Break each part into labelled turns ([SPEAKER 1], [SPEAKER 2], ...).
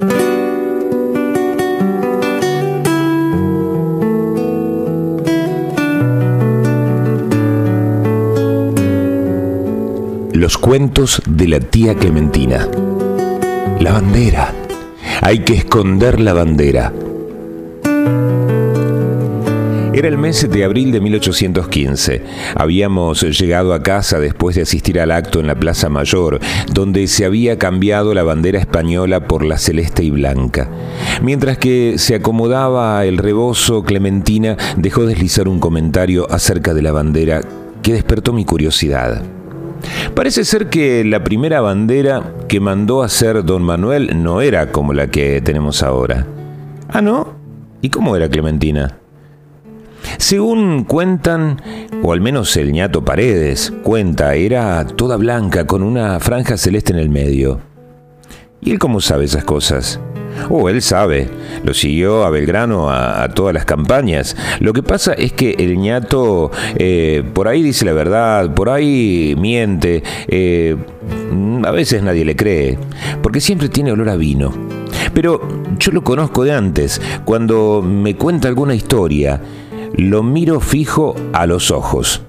[SPEAKER 1] Los cuentos de la tía Clementina. La bandera. Hay que esconder la bandera. Era el mes de abril de 1815. Habíamos llegado a casa después de asistir al acto en la Plaza Mayor, donde se había cambiado la bandera española por la celeste y blanca. Mientras que se acomodaba el rebozo, Clementina dejó deslizar un comentario acerca de la bandera que despertó mi curiosidad. Parece ser que la primera bandera que mandó hacer don Manuel no era como la que tenemos ahora. Ah, ¿no? ¿Y cómo era Clementina? Según cuentan, o al menos el ñato Paredes cuenta, era toda blanca con una franja celeste en el medio. ¿Y él cómo sabe esas cosas? Oh, él sabe. Lo siguió a Belgrano a, todas las campañas. Lo que pasa es que el ñato eh, por ahí dice la verdad, por ahí miente. Eh, a veces nadie le cree, porque siempre tiene olor a vino. Pero yo lo conozco de antes. Cuando me cuenta alguna historia, lo miro fijo a los ojos.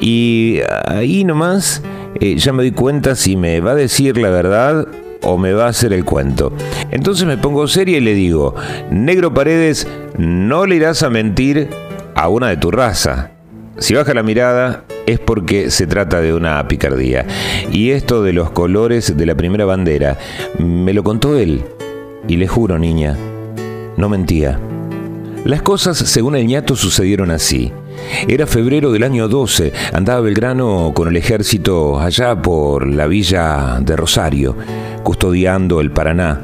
[SPEAKER 1] Y ahí nomás eh, ya me doy cuenta si me va a decir la verdad o me va a hacer el cuento. Entonces me pongo seria y le digo, negro Paredes, no le irás a mentir a una de tu raza. Si baja la mirada es porque se trata de una picardía. Y esto de los colores de la primera bandera, me lo contó él. Y le juro, niña, no mentía. Las cosas, según el ñato, sucedieron así. Era febrero del año 12, andaba Belgrano con el ejército allá por la villa de Rosario, custodiando el Paraná,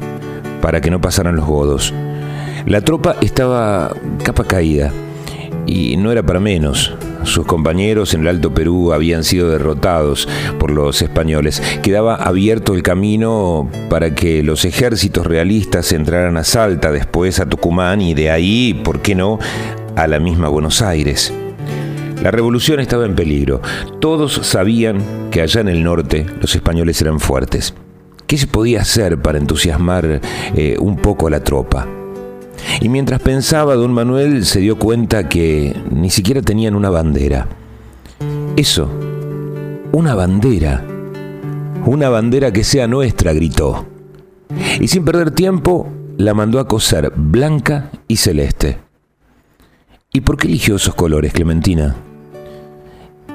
[SPEAKER 1] para que no pasaran los godos. La tropa estaba capa caída, y no era para menos. Sus compañeros en el Alto Perú habían sido derrotados por los españoles. Quedaba abierto el camino para que los ejércitos realistas entraran a Salta, después a Tucumán y de ahí, ¿por qué no?, a la misma Buenos Aires. La revolución estaba en peligro. Todos sabían que allá en el norte los españoles eran fuertes. ¿Qué se podía hacer para entusiasmar eh, un poco a la tropa? Y mientras pensaba, don Manuel se dio cuenta que ni siquiera tenían una bandera. Eso, una bandera. Una bandera que sea nuestra, gritó. Y sin perder tiempo, la mandó a coser blanca y celeste. ¿Y por qué eligió esos colores, Clementina?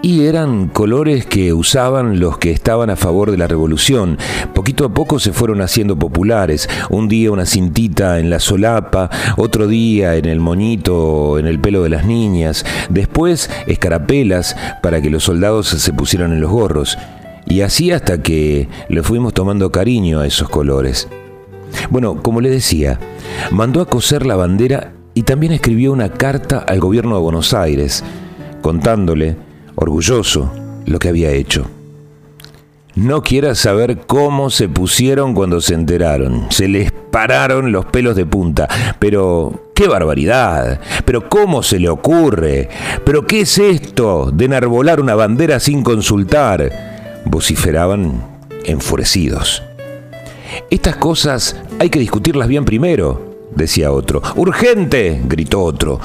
[SPEAKER 1] Y eran colores que usaban los que estaban a favor de la revolución. Poquito a poco se fueron haciendo populares. Un día una cintita en la solapa, otro día en el moñito, en el pelo de las niñas, después escarapelas para que los soldados se pusieran en los gorros. Y así hasta que le fuimos tomando cariño a esos colores. Bueno, como le decía, mandó a coser la bandera y también escribió una carta al gobierno de Buenos Aires, contándole orgulloso, lo que había hecho. No quieras saber cómo se pusieron cuando se enteraron. Se les pararon los pelos de punta. Pero, qué barbaridad. Pero, ¿cómo se le ocurre? Pero, ¿qué es esto de enarbolar una bandera sin consultar? Vociferaban enfurecidos. Estas cosas hay que discutirlas bien primero, decía otro. Urgente, gritó otro.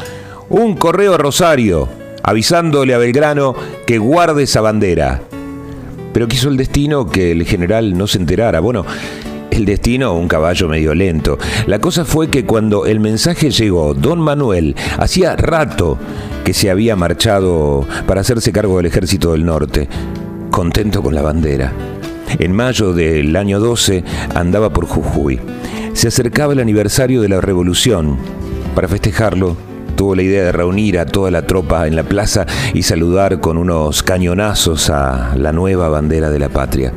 [SPEAKER 1] Un correo a Rosario avisándole a Belgrano que guarde esa bandera. Pero quiso el destino que el general no se enterara. Bueno, el destino, un caballo medio lento. La cosa fue que cuando el mensaje llegó, don Manuel hacía rato que se había marchado para hacerse cargo del ejército del norte, contento con la bandera. En mayo del año 12 andaba por Jujuy. Se acercaba el aniversario de la revolución. Para festejarlo, tuvo la idea de reunir a toda la tropa en la plaza y saludar con unos cañonazos a la nueva bandera de la patria.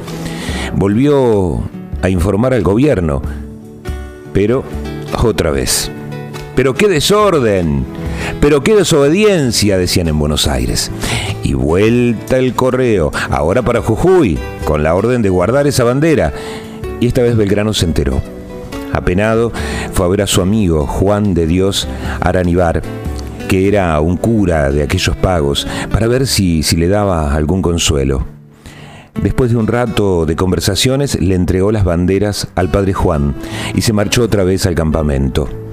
[SPEAKER 1] Volvió a informar al gobierno, pero otra vez. Pero qué desorden, pero qué desobediencia, decían en Buenos Aires. Y vuelta el correo, ahora para Jujuy, con la orden de guardar esa bandera. Y esta vez Belgrano se enteró. Apenado, fue a ver a su amigo Juan de Dios Aranibar, que era un cura de aquellos pagos, para ver si, si le daba algún consuelo. Después de un rato de conversaciones, le entregó las banderas al padre Juan y se marchó otra vez al campamento.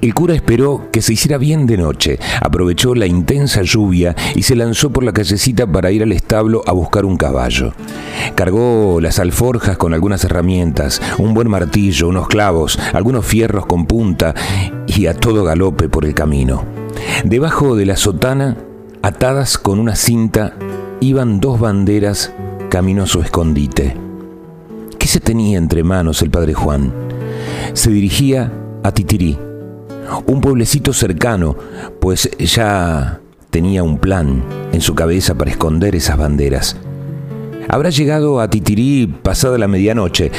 [SPEAKER 1] El cura esperó que se hiciera bien de noche, aprovechó la intensa lluvia y se lanzó por la callecita para ir al establo a buscar un caballo. Cargó las alforjas con algunas herramientas, un buen martillo, unos clavos, algunos fierros con punta y a todo galope por el camino. Debajo de la sotana, atadas con una cinta, iban dos banderas camino a su escondite. ¿Qué se tenía entre manos el padre Juan? Se dirigía a Titirí un pueblecito cercano, pues ya tenía un plan en su cabeza para esconder esas banderas. Habrá llegado a Titirí pasada la medianoche.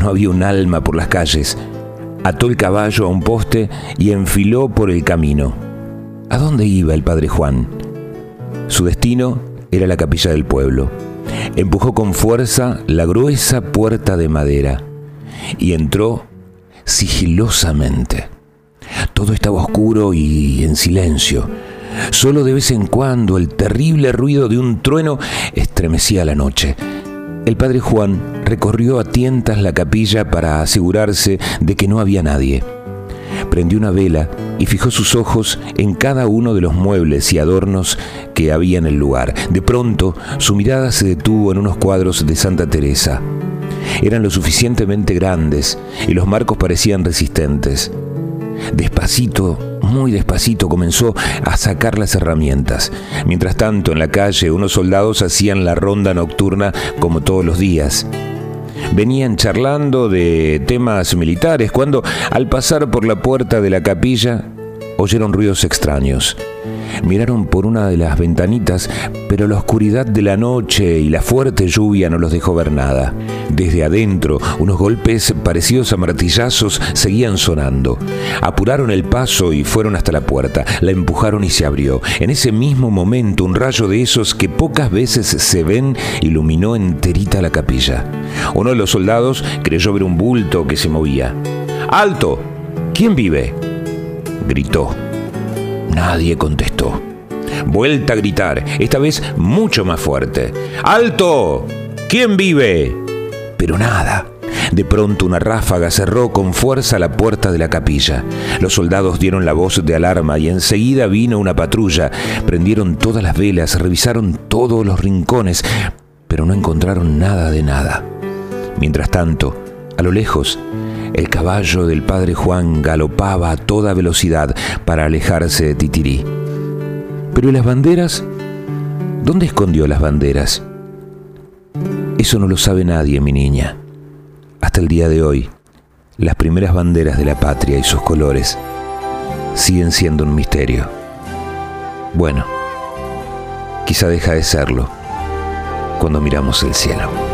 [SPEAKER 1] No había un alma por las calles. Ató el caballo a un poste y enfiló por el camino. ¿A dónde iba el padre Juan? Su destino era la capilla del pueblo. Empujó con fuerza la gruesa puerta de madera y entró sigilosamente. Todo estaba oscuro y en silencio. Solo de vez en cuando el terrible ruido de un trueno estremecía la noche. El padre Juan recorrió a tientas la capilla para asegurarse de que no había nadie. Prendió una vela y fijó sus ojos en cada uno de los muebles y adornos que había en el lugar. De pronto, su mirada se detuvo en unos cuadros de Santa Teresa. Eran lo suficientemente grandes y los marcos parecían resistentes. Despacito, muy despacito comenzó a sacar las herramientas. Mientras tanto, en la calle unos soldados hacían la ronda nocturna como todos los días. Venían charlando de temas militares cuando, al pasar por la puerta de la capilla, oyeron ruidos extraños. Miraron por una de las ventanitas, pero la oscuridad de la noche y la fuerte lluvia no los dejó ver nada. Desde adentro, unos golpes parecidos a martillazos seguían sonando. Apuraron el paso y fueron hasta la puerta. La empujaron y se abrió. En ese mismo momento, un rayo de esos que pocas veces se ven iluminó enterita la capilla. Uno de los soldados creyó ver un bulto que se movía. ¡Alto! ¿Quién vive? gritó. Nadie contestó. Vuelta a gritar, esta vez mucho más fuerte. ¡Alto! ¿Quién vive? Pero nada. De pronto una ráfaga cerró con fuerza la puerta de la capilla. Los soldados dieron la voz de alarma y enseguida vino una patrulla. Prendieron todas las velas, revisaron todos los rincones, pero no encontraron nada de nada. Mientras tanto, a lo lejos, el caballo del padre Juan galopaba a toda velocidad para alejarse de Titirí. Pero las banderas? ¿Dónde escondió las banderas? Eso no lo sabe nadie, mi niña. Hasta el día de hoy, las primeras banderas de la patria y sus colores siguen siendo un misterio. Bueno, quizá deja de serlo cuando miramos el cielo.